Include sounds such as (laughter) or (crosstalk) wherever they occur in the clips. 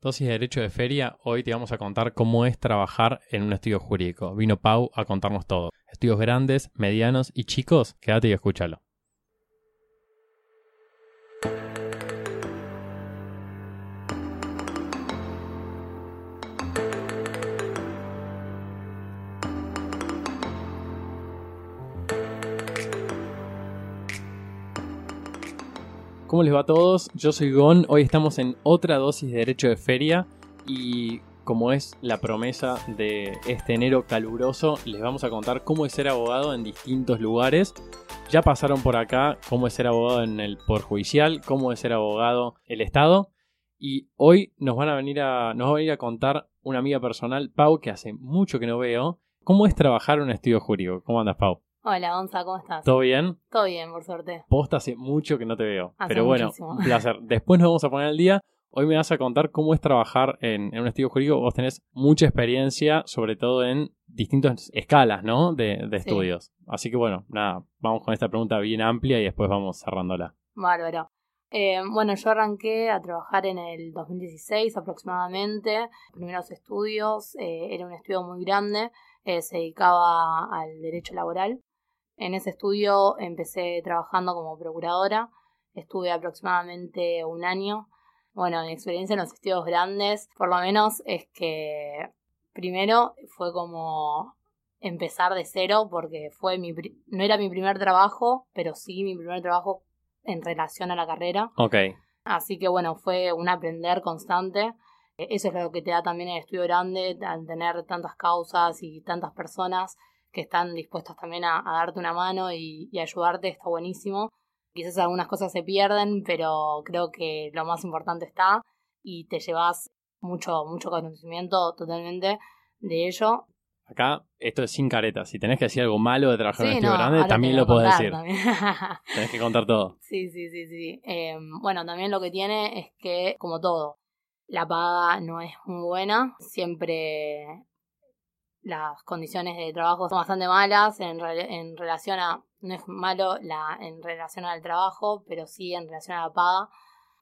Dosis de Derecho de Feria, hoy te vamos a contar cómo es trabajar en un estudio jurídico. Vino Pau a contarnos todo. Estudios grandes, medianos y chicos, quédate y escúchalo. ¿Cómo les va a todos? Yo soy Gon, hoy estamos en otra dosis de Derecho de Feria y como es la promesa de este enero caluroso, les vamos a contar cómo es ser abogado en distintos lugares. Ya pasaron por acá cómo es ser abogado en el Poder Judicial, cómo es ser abogado el Estado y hoy nos van a venir a, nos va a venir a contar una amiga personal, Pau, que hace mucho que no veo, cómo es trabajar en un estudio jurídico. ¿Cómo andas, Pau? Hola, Gonza, ¿cómo estás? ¿Todo bien? Todo bien, por suerte. Posta hace mucho que no te veo. Hace Pero bueno, muchísimo. un placer. (laughs) Después nos vamos a poner al día. Hoy me vas a contar cómo es trabajar en, en un estudio jurídico. Vos tenés mucha experiencia, sobre todo en distintas escalas, ¿no? De, de Sí. estudios. Así que bueno, nada, vamos con esta pregunta bien amplia y después vamos cerrándola. Bárbaro. Eh, bueno, yo arranqué a trabajar en el 2016 aproximadamente. Primeros estudios, eh, era un estudio muy grande, eh, se dedicaba al derecho laboral. En ese estudio empecé trabajando como procuradora, estuve aproximadamente un año. Bueno, mi experiencia en los estudios grandes, por lo menos, es que primero fue como empezar de cero porque fue mi pri- no era mi primer trabajo, pero sí mi primer trabajo en relación a la carrera. Ok, Así que bueno, fue un aprender constante. Eso es lo que te da también el estudio grande, al tener tantas causas y tantas personas que están dispuestas también a, a darte una mano y, y ayudarte, está buenísimo. Quizás algunas cosas se pierden, pero creo que lo más importante está y te llevas mucho, mucho conocimiento totalmente de ello. acá esto es sin caretas. Si tenés que decir algo malo de trabajar en un Sí, estudio no, grande, también lo podés decir. también. Tenés que contar todo. (laughs) Sí, sí, sí, sí. Eh, bueno, también lo que tiene es que, como todo, la paga no es muy buena. Siempre las condiciones de trabajo son bastante malas en, re- en relación a, no es malo la, en relación al trabajo, pero sí en relación a la paga.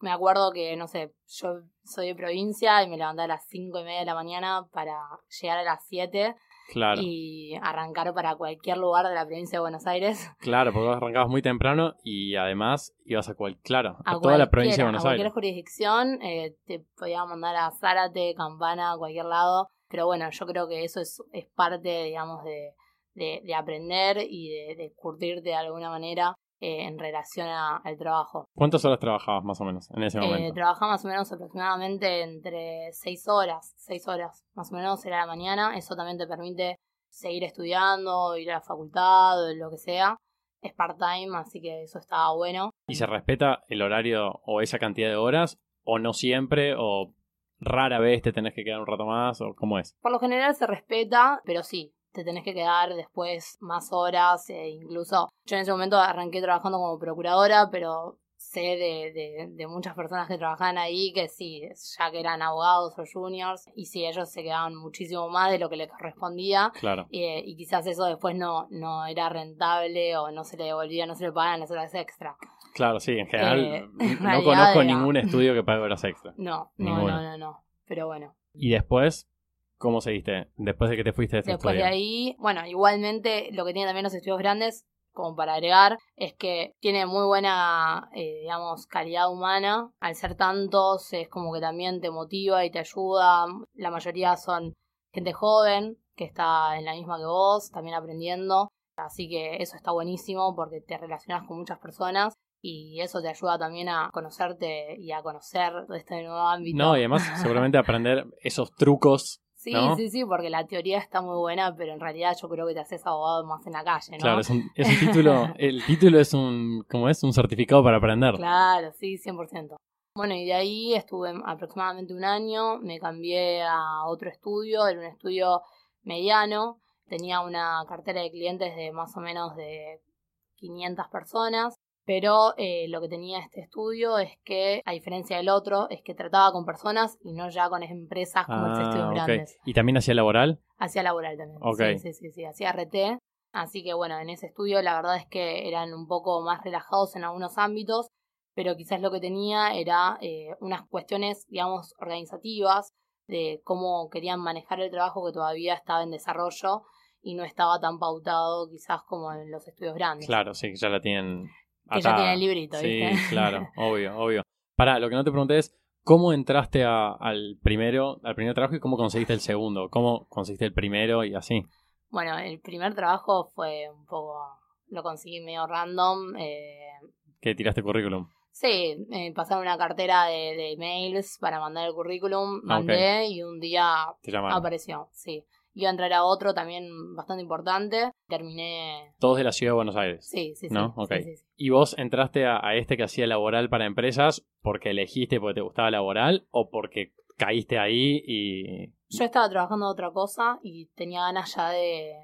Me acuerdo que, no sé, yo soy de provincia y me levanté a las cinco y media de la mañana para llegar a las 7 Claro, y arrancar para cualquier lugar de la provincia de Buenos Aires. (laughs) claro, porque vos arrancabas muy temprano y además ibas a cual, claro, a, a toda la provincia de Buenos a cualquier Aires. jurisdicción, eh, te podía mandar a Zárate, Campana, a cualquier lado. Pero bueno, yo creo que eso es, es parte, digamos, de, de, de aprender y de, de curtirte de alguna manera eh, en relación a- al trabajo. ¿Cuántas horas trabajabas más o menos en ese Eh, momento? trabajaba más o menos aproximadamente entre seis horas, seis horas, más o menos era la mañana. Eso también te permite seguir estudiando, ir a la facultad lo que sea. Es part-time, así que eso estaba bueno. ¿Y se respeta el horario o esa cantidad de horas? ¿O no siempre? ¿O rara vez te tenés que quedar un rato más? ¿O cómo es? Por lo general se respeta, pero sí, te tenés que quedar después más horas, e incluso yo en ese momento arranqué trabajando como procuradora, pero sé de, de, de muchas personas que trabajaban ahí que sí, ya que eran abogados o juniors, y sí, ellos se quedaban muchísimo más de lo que les correspondía. Claro. eh, y quizás eso después no, no era rentable o no se le devolvía, no se le pagaban las horas extra. Claro, sí, en general Eh, (laughs) no conozco era- ningún estudio que pague horas extra. No, no, no, no, no. Pero bueno. ¿Y después cómo seguiste? Después de que te fuiste de este Después estudio. de ahí, bueno, igualmente lo que tienen también los estudios grandes, como para agregar, es que tiene muy buena, eh, digamos, calidad humana. Al ser tantos, es como que también te motiva y te ayuda. La mayoría son gente joven, que está en la misma que vos, también aprendiendo. Así que eso está buenísimo porque te relacionas con muchas personas y eso te ayuda también a conocerte y a conocer este nuevo ámbito. No, y además seguramente aprender esos trucos. (laughs) Sí, ¿no? sí, sí, porque la teoría está muy buena, pero en realidad yo creo que te haces abogado más en la calle, ¿no? Claro, es un, es un título, (laughs) el título es un, ¿cómo es? Un certificado para aprender. Claro, sí, 100%. Bueno, y de ahí estuve aproximadamente un año, me cambié a otro estudio, era un estudio mediano, tenía una cartera de clientes de más o menos de 500 personas, pero eh, lo que tenía este estudio es que, a diferencia del otro, es que trataba con personas y no ya con empresas como los estudios Ah, ok. grandes. ¿Y también hacía laboral? Hacía laboral también. Sí, sí, sí, sí, hacía RT. Así que bueno, en ese estudio la verdad es que eran un poco más relajados en algunos ámbitos, pero quizás lo que tenía era eh, unas cuestiones, digamos, organizativas de cómo querían manejar el trabajo que todavía estaba en desarrollo y no estaba tan pautado quizás como en los estudios grandes. Claro, sí, que ya la tienen. Que ya tienen el librito, Sí, ¿viste? (laughs) claro, obvio, obvio. Para, lo que no te pregunté es, ¿cómo entraste a- al primero, al primer trabajo y cómo conseguiste el segundo? ¿Cómo conseguiste el primero y así? Bueno, el primer trabajo fue un poco, lo conseguí medio random. Eh, Que tiraste currículum. sí, me pasaron una cartera de, de mails para mandar el currículum, Ah, mandé y un día apareció, sí. Iba a entrar a otro también bastante importante, terminé... Todos de la ciudad de Buenos Aires. Sí, sí, sí. ¿No? sí, Ok. sí, sí. ¿Y vos entraste a, a este que hacía laboral para empresas porque elegiste porque te gustaba laboral o porque caíste ahí y... Yo estaba trabajando otra cosa y tenía ganas ya de...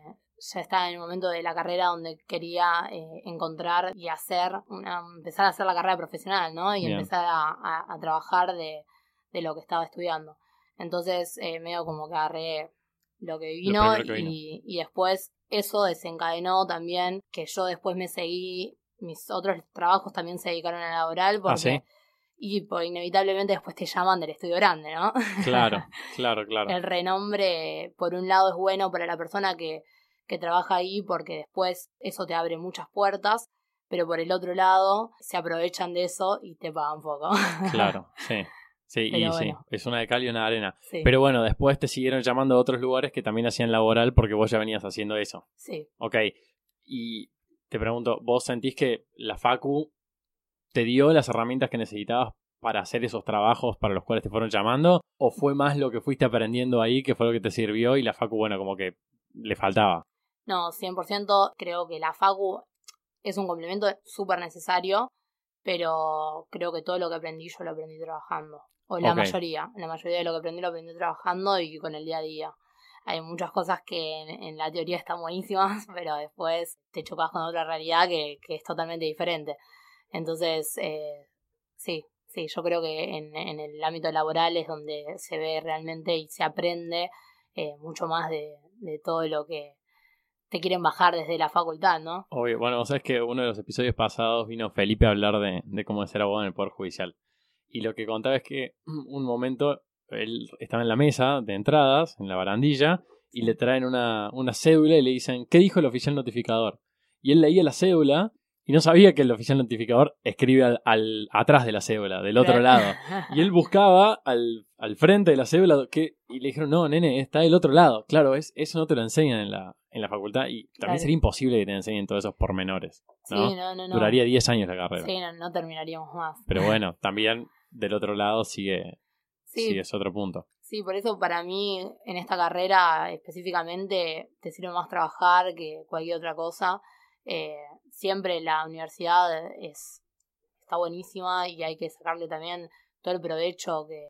Ya estaba en el momento de la carrera donde quería eh, encontrar y hacer, una, empezar a hacer la carrera profesional, ¿no? Y Bien. empezar a, a- a trabajar de, de lo que estaba estudiando. Entonces, eh, medio como que agarré lo que vino, primero que vino. Y, y después eso desencadenó también que yo después me seguí, mis otros trabajos también se dedicaron a laboral porque... ¿Ah, sí? Y pues, inevitablemente después te llaman del estudio grande, ¿no? (laughs) Claro, claro, claro. el renombre, por un lado, es bueno para la persona que, que trabaja ahí porque después eso te abre muchas puertas, pero por el otro lado se aprovechan de eso y te pagan poco. Claro, (laughs) sí. Sí, y sí, es una de cal y una de arena. sí, Pero bueno, después te siguieron llamando a otros lugares que también hacían laboral porque vos ya venías haciendo eso. sí. Ok, y te pregunto, ¿vos sentís que la Facu te dio las herramientas que necesitabas para hacer esos trabajos para los cuales te fueron llamando? ¿O fue más lo que fuiste aprendiendo ahí que fue lo que te sirvió y la Facu, bueno, como que le faltaba? No, 100% creo que la FACU es un complemento súper necesario, pero creo que todo lo que aprendí yo lo aprendí trabajando. O la mayoría, la mayoría de lo que aprendí lo aprendí trabajando y con el día a día. Hay muchas cosas que en, en la teoría están buenísimas, (laughs) pero después te chocas con otra realidad que, que es totalmente diferente. Entonces, eh, sí, sí, yo creo que en, en el ámbito laboral es donde se ve realmente y se aprende eh, mucho más de, de todo lo que te quieren bajar desde la facultad, ¿no? Obvio, bueno, sabes que uno de los episodios pasados vino Felipe a hablar de, de cómo es ser abogado en el Poder Judicial. Y lo que contaba es que (clears throat) un momento él estaba en la mesa de entradas, en la barandilla, y le traen una, una cédula y le dicen, ¿qué dijo el oficial notificador? Y él leía la cédula y no sabía que el oficial notificador escribe al, al- atrás de la cédula, del otro lado. Y él buscaba al, al frente de la cédula que, y le dijeron, no, nene, está del otro lado. Claro, es, eso no te lo enseñan en la, en la facultad y también Claro. sería imposible que te enseñen todos esos pormenores. ¿no? Sí, no, no, no. Duraría 10 años la carrera. Sí, no, no terminaríamos más. Pero bueno, también del otro lado sigue, Sí, sigue es otro punto. Sí, por eso para mí en esta carrera específicamente te sirve más trabajar que cualquier otra cosa. Eh, siempre la universidad es está buenísima y hay que sacarle también todo el provecho que,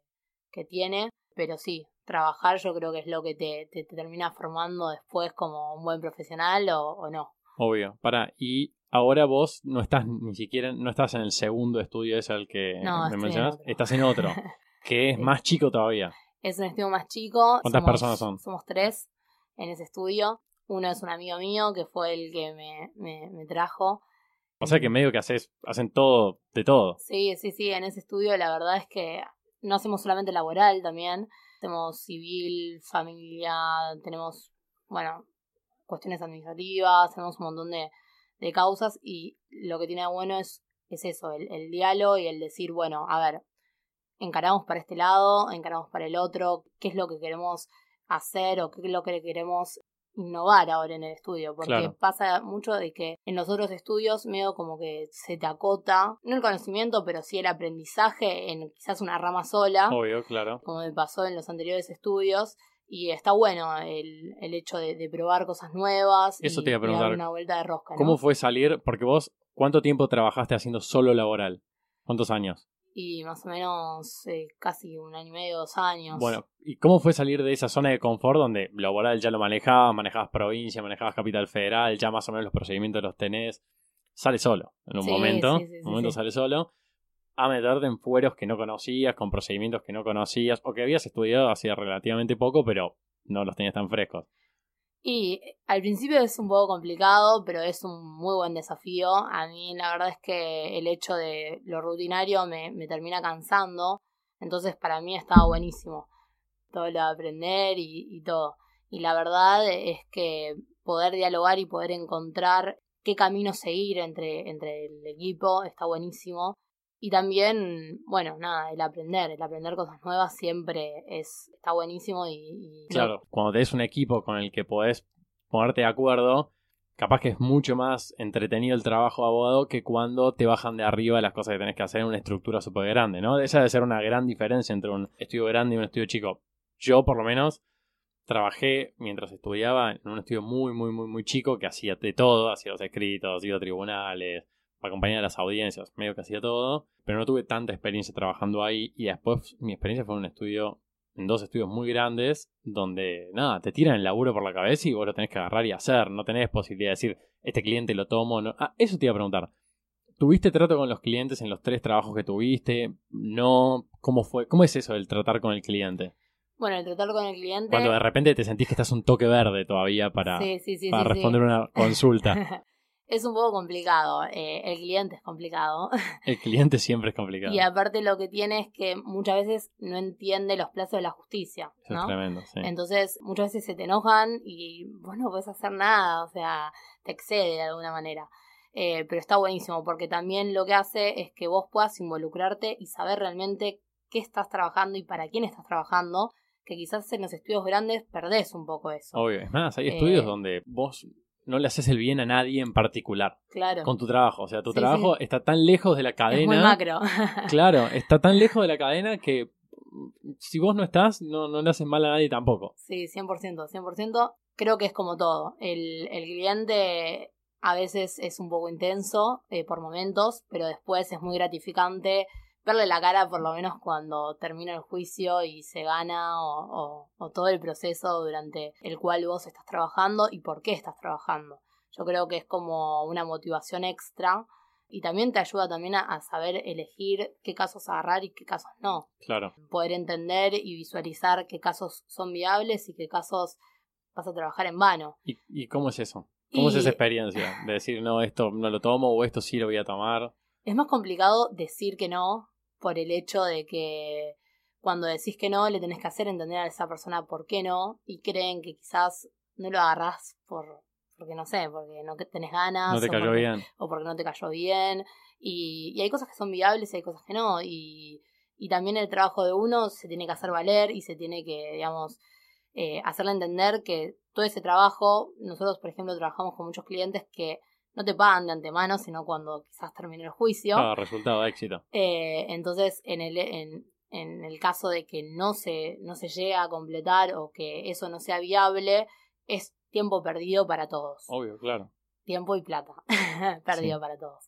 que tiene, pero sí, trabajar yo creo que es lo que te, te, te termina formando después como un buen profesional o, o no. Obvio. Para, y ahora vos no estás ni siquiera, no estás en el segundo estudio ese al que No, me en mencionas, estás en otro, (laughs) que es más chico todavía. Es un estudio más chico. ¿Cuántas somos- personas son? Somos tres en ese estudio. Uno es un amigo mío que fue el que me, me, me trajo. O sea que medio que haces, hacen todo, de todo. Sí, sí, sí, en ese estudio la verdad es que no hacemos solamente laboral también, hacemos civil, familia, tenemos, bueno, cuestiones administrativas, tenemos un montón de, de causas y lo que tiene de bueno es, es eso, el, el diálogo y el decir, bueno, a ver, encaramos para este lado, encaramos para el otro, qué es lo que queremos hacer o qué es lo que queremos innovar ahora en el estudio, porque Claro. pasa mucho de que en los otros estudios medio como que se te acota, no el conocimiento, pero sí el aprendizaje en quizás una rama sola, Obvio, claro. como me pasó en los anteriores estudios, y está bueno el, el hecho de, de probar cosas nuevas Eso y, te iba a y dar preguntar. una vuelta de rosca. ¿no? ¿Cómo fue salir? Porque vos, ¿cuánto tiempo trabajaste haciendo solo laboral? ¿Cuántos años? Y más o menos eh, casi un año y medio, dos años. Bueno, ¿y cómo fue salir de esa zona de confort donde laboral ya lo manejabas, manejabas provincia, manejabas capital federal, ya más o menos los procedimientos los tenés? Sale solo, en un Sí, momento, sí, sí, en un momento sale solo, a meterte en fueros que no conocías, con procedimientos que no conocías, o que habías estudiado hacía relativamente poco, pero no los tenías tan frescos. Y al principio es un poco complicado, pero es un muy buen desafío. A mí la verdad es que el hecho de lo rutinario me, me termina cansando. Entonces para mí estaba buenísimo todo lo de aprender y, y todo. Y la verdad es que poder dialogar y poder encontrar qué camino seguir entre, entre el equipo está buenísimo. Y también, bueno, nada, el aprender, el aprender cosas nuevas siempre es, está buenísimo y... claro, cuando tenés un equipo con el que podés ponerte de acuerdo, capaz que es mucho más entretenido el trabajo de abogado que cuando te bajan de arriba las cosas que tenés que hacer en una estructura súper grande, ¿no? Esa debe ser una gran diferencia entre un estudio grande y un estudio chico. Yo, por lo menos, trabajé mientras estudiaba en un estudio muy, muy, muy, muy chico que hacía de todo, hacía los escritos, iba a tribunales, acompañar las audiencias, medio que hacía todo, pero no tuve tanta experiencia trabajando ahí y después mi experiencia fue en un estudio, en dos estudios muy grandes, donde nada, te tiran el laburo por la cabeza y vos lo tenés que agarrar y hacer, no tenés posibilidad de decir, este cliente lo tomo, no. Ah, eso te iba a preguntar. ¿Tuviste trato con los clientes en los tres trabajos que tuviste? No, ¿cómo fue? ¿Cómo es eso el tratar con el cliente? Bueno, el tratar con el cliente. Cuando de repente te sentís que estás un toque verde todavía para, para responder una (laughs) consulta. Es un poco complicado. Eh, el cliente es complicado. (laughs) El cliente siempre es complicado. Y aparte lo que tiene es que muchas veces no entiende los plazos de la justicia. ¿no? es tremendo, sí. Entonces muchas veces se te enojan y vos no puedes hacer nada, o sea, te excede de alguna manera. Eh, pero está buenísimo porque también lo que hace es que vos puedas involucrarte y saber realmente qué estás trabajando y para quién estás trabajando, que quizás en los estudios grandes perdés un poco eso. Obvio, es más, hay estudios eh, donde vos no le haces el bien a nadie en particular. Claro. Con tu trabajo. O sea, tu trabajo está tan lejos de la cadena. Es muy macro. (laughs) (laughs) claro, está tan lejos de la cadena que si vos no estás, no, no le haces mal a nadie tampoco. Sí, 100%, 100%. Creo que es como todo. El, el cliente a veces es un poco intenso eh, por momentos, pero después es muy gratificante verle la cara por lo menos cuando termina el juicio y se gana o, todo el proceso durante el cual vos estás trabajando y por qué estás trabajando. Yo creo que es como una motivación extra y también te ayuda también a, saber elegir qué casos agarrar y qué casos no. Claro. Poder entender y visualizar qué casos son viables y qué casos vas a trabajar en vano. ¿Y, y cómo es eso? ¿Cómo es esa experiencia? De decir, no, esto no lo tomo o esto sí lo voy a tomar. Es más complicado decir que no por el hecho de que cuando decís que no, le tenés que hacer entender a esa persona por qué no, y creen que quizás no lo agarrás por, porque no sé, porque no tenés ganas. No te cayó o porque, bien. O porque no te cayó bien. Y, y hay cosas que son viables y hay cosas que no. Y, y también el trabajo de uno se tiene que hacer valer y se tiene que, digamos, eh, hacerle entender que todo ese trabajo, nosotros por ejemplo trabajamos con muchos clientes que no te pagan de antemano, sino cuando quizás termine el juicio. Ah, resultado de éxito. Eh, entonces, en el, en, en el caso de que no se, no se llegue a completar o que eso no sea viable, es tiempo perdido para todos. Obvio, claro. Tiempo y plata (laughs) perdido para todos.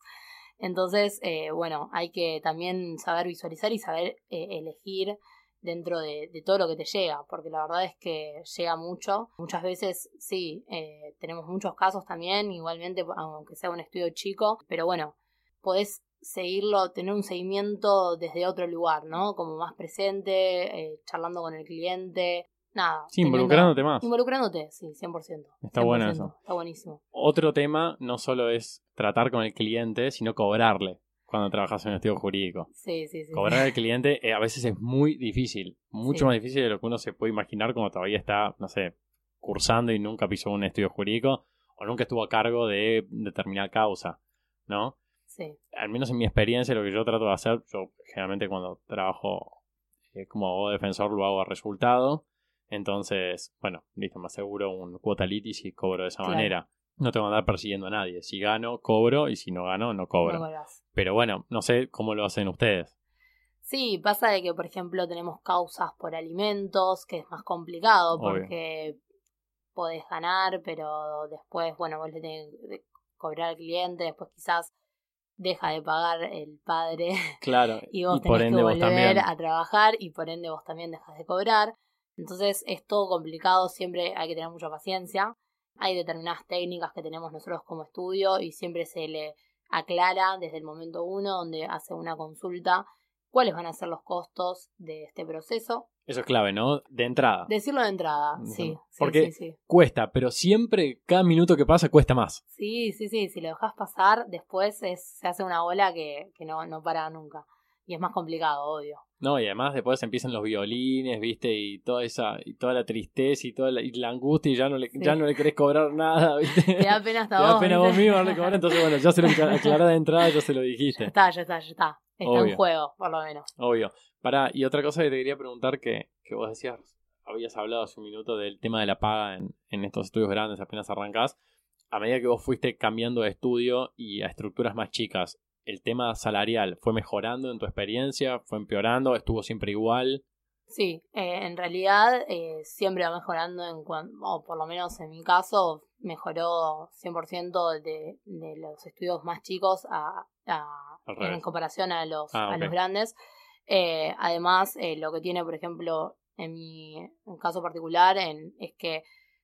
Entonces, eh, bueno, hay que también saber visualizar y saber eh, elegir dentro de, todo lo que te llega, porque la verdad es que llega mucho. Muchas veces sí, eh, tenemos muchos casos también, igualmente, aunque sea un estudio chico, pero bueno, podés seguirlo, tener un seguimiento desde otro lugar, ¿no? Como más presente, eh, charlando con el cliente. Nada. Sí, involucrándote más. Involucrándote, sí, 100%. Está bueno eso. Está buenísimo. Otro tema no solo es tratar con el cliente, sino cobrarle cuando trabajas en un estudio jurídico. Sí, sí, sí. Cobrar al cliente eh, a veces es muy difícil, mucho más difícil de lo que uno se puede imaginar como todavía está, no sé, cursando y nunca pisó un estudio jurídico o nunca estuvo a cargo de determinada causa, ¿no? Sí. Al menos en mi experiencia, lo que yo trato de hacer, yo generalmente cuando trabajo eh, como defensor lo hago a resultado. Entonces, bueno, listo, me aseguro un cuota litis y cobro de esa manera. No tengo que andar persiguiendo a nadie. Si gano, cobro y si no gano, no cobro. Pero bueno, no sé cómo lo hacen ustedes. Sí, pasa de que, por ejemplo, tenemos causas por alimentos, que es más complicado porque podés ganar, pero después, bueno, vos le tenés que cobrar al cliente, después quizás deja de pagar el padre. (laughs) Claro. y vos tenés que volver a trabajar y por ende vos también dejas de cobrar. Entonces es todo complicado, siempre hay que tener mucha paciencia. Hay determinadas técnicas que tenemos nosotros como estudio y siempre se le aclara desde el momento uno donde hace una consulta cuáles van a ser los costos de este proceso Eso es clave, ¿no? De entrada. Decirlo de entrada, sí. sí, Porque- sí, sí. Cuesta, pero siempre, cada minuto que pasa, cuesta más. Sí, sí, sí, si lo dejas pasar, después es, se hace una bola que, que no, no para nunca. Y es más complicado, obvio. No, y además después empiezan los violines, ¿viste? Y toda esa, y toda la tristeza y toda la, y la angustia y ya no le, Sí. ya no le querés cobrar nada, ¿viste? (laughs) Te da pena hasta (laughs) Te da vos. pena ¿viste? vos mismo darle cobrar, entonces bueno, ya se lo aclaré de entrada, ya se lo Ya dijiste. está, ya está, ya está. Está Obvio. en juego, por lo menos. Obvio. Pará, y otra cosa que te quería preguntar que, que vos decías, habías hablado hace un minuto del tema de la paga en, en estos estudios grandes, apenas arrancás. A medida que vos fuiste cambiando de estudio y a estructuras más chicas, ¿el tema salarial fue mejorando en tu experiencia? ¿Fue empeorando? ¿Estuvo siempre igual? Sí, eh, en realidad eh, siempre va mejorando en o por lo menos en mi caso, mejoró 100% de, de los estudios más chicos a, en comparación a los, Ah, a los grandes. Eh, además, lo que tiene, por ejemplo, en mi en caso particular, en, es que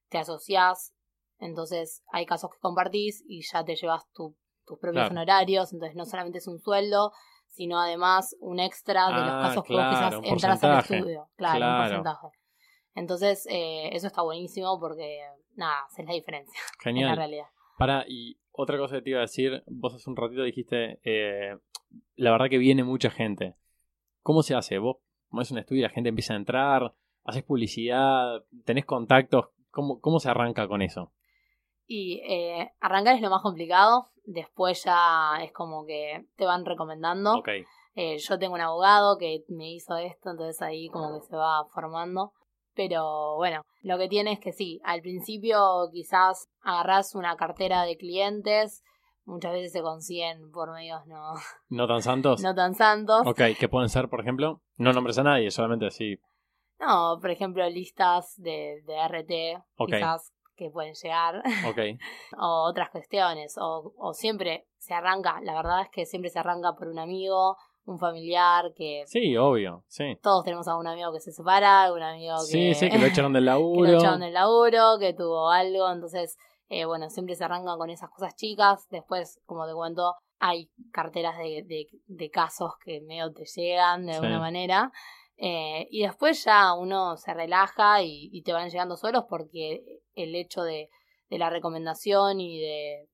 te asociás, entonces hay casos que compartís y ya te llevas tu- tus propios Claro. honorarios, entonces no solamente es un sueldo, sino además un extra de los Ah, casos que vos claro, quizás un entras al estudio. Claro, Claro. un porcentaje. Entonces, eh, eso está buenísimo porque, nada, esa es la diferencia, (laughs) en la Genial. realidad. Para, y otra cosa que te iba a decir, vos hace un ratito dijiste, eh, la verdad que viene mucha gente. ¿Cómo se hace? Vos es un estudio y la gente empieza a entrar, haces publicidad, tenés contactos, ¿cómo, cómo se arranca con eso? Y eh, arrancar es lo más complicado, después ya es como que te van recomendando. Eh, yo tengo un abogado que me hizo esto, entonces ahí como que se va formando. Pero bueno, lo que tiene es que sí, al principio quizás agarrás una cartera de clientes, muchas veces se consiguen por medios no, (laughs) ¿no tan santos? no tan santos. Ok, ¿qué pueden ser, por ejemplo? No nombres a nadie, solamente así. No, por ejemplo, listas de, de RT, Ok. quizás que pueden llegar, (laughs) Ok, o otras cuestiones, o, o siempre se arranca, la verdad es que siempre se arranca por un amigo, un familiar, que sí, obvio, sí. todos tenemos a un amigo que se separa, algún amigo Sí, que, sí, que lo echaron (laughs) del que laburo. lo echaron del laburo, que tuvo algo, entonces, eh, bueno, siempre se arrancan con esas cosas chicas, después, como te cuento, hay carteras de, de, de casos que medio te llegan de Sí. alguna manera, eh, y después ya uno se relaja y, y te van llegando solos porque el hecho de, de la recomendación y de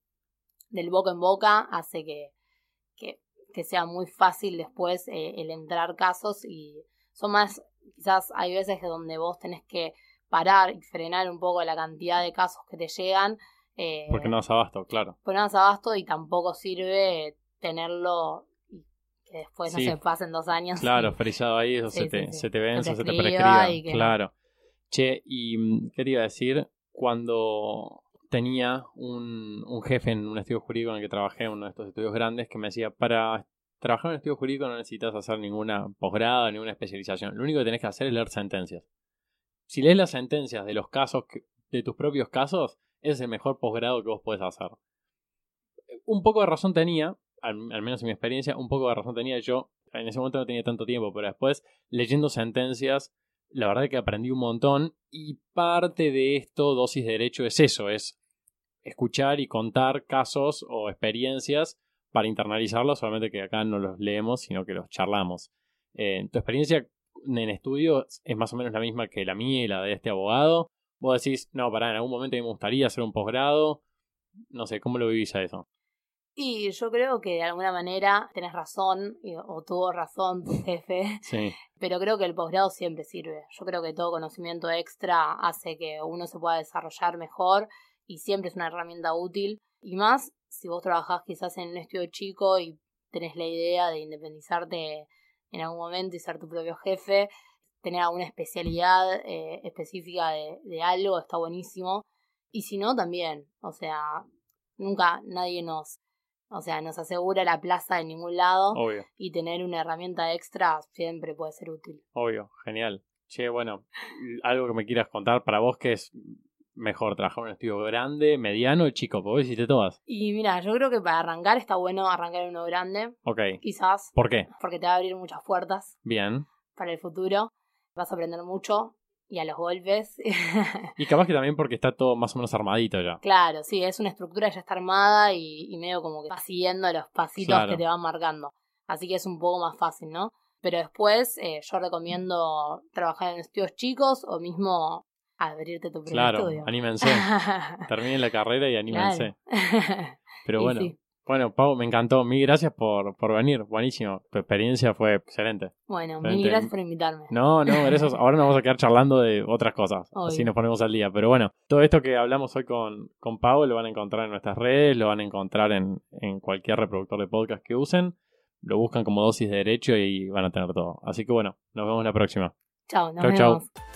del boca en boca hace que, que, que sea muy fácil después eh, el entrar casos y son más, quizás hay veces que donde vos tenés que parar y frenar un poco la cantidad de casos que te llegan. Eh, Porque no das abasto, claro. porque no das abasto y tampoco sirve tenerlo que después Sí. no se pasen dos años. Claro, frisado ahí, eso Sí, se, te, se te vence, Se se te te escriba prescriba. que. Claro. Che, y mm, ¿qué te iba a decir? Cuando tenía un, un jefe en un estudio jurídico en el que trabajé, en uno de estos estudios grandes, que me decía, para trabajar en un estudio jurídico no necesitas hacer ninguna posgrado, ninguna especialización. Lo único que tenés que hacer es leer sentencias. Si lees las sentencias de los casos, que- de tus propios casos, ese es el mejor posgrado que vos podés hacer. Un poco de razón tenía, al, menos en mi experiencia, un poco de razón tenía yo. En ese momento no tenía tanto tiempo, pero después, leyendo sentencias, la verdad es que aprendí un montón. Y parte de esto, dosis de derecho, es eso: es escuchar y contar casos o experiencias para internalizarlos, solamente que acá no los leemos, sino que los charlamos. Eh, tu experiencia en estudio es más o menos la misma que la mía y la de este abogado. Vos decís, no, pará, en algún momento me gustaría hacer un posgrado. No sé, ¿cómo lo vivís a eso? Y yo creo que de alguna manera tenés razón, o tuvo razón tu (laughs) jefe, Sí, pero creo que el posgrado siempre sirve. Yo creo que todo conocimiento extra hace que uno se pueda desarrollar mejor y siempre es una herramienta útil. Y más si vos trabajás quizás en un estudio chico y tenés la idea de independizarte en algún momento y ser tu propio jefe, tener alguna especialidad eh, específica de, de algo está buenísimo. Y si no, también. O sea, nunca nadie nos, o sea, nos asegura la plaza en ningún lado obvio. y tener una herramienta extra siempre puede ser útil. Obvio, genial. Che, bueno, algo que me quieras contar para vos que es mejor trabajar en un estudio grande, mediano o chico, porque vos hiciste todas. Y mira, yo creo que para arrancar está bueno arrancar en uno grande, Ok. quizás, ¿Por qué? porque te va a abrir muchas puertas Bien. para el futuro. Vas a aprender mucho y a los golpes. (laughs) Y capaz que también porque está todo más o menos armadito ya. claro, sí, es una estructura ya está armada y, y medio como que vas siguiendo los pasitos Claro. que te van marcando. Así que es un poco más fácil, ¿no? Pero después eh, yo recomiendo trabajar en estudios chicos o mismo abrirte tu propio Claro, estudio. anímense. (laughs) Terminen la carrera y anímense. Claro. Pero (laughs) bueno, sí. Bueno, Pau, me encantó. Mil gracias por, por venir. Buenísimo. Tu experiencia fue excelente. Bueno, Excelente. mil gracias por invitarme. No, no, gracias. (laughs) Ahora nos vamos a quedar charlando de otras cosas. Así Obvio. nos ponemos al día. Pero bueno, todo esto que hablamos hoy con, con Pau lo van a encontrar en nuestras redes, lo van a encontrar en, en cualquier reproductor de podcast que usen. Lo buscan como dosis de derecho y van a tener todo. Así que bueno, nos vemos la próxima. Chao, nos Chau, chau.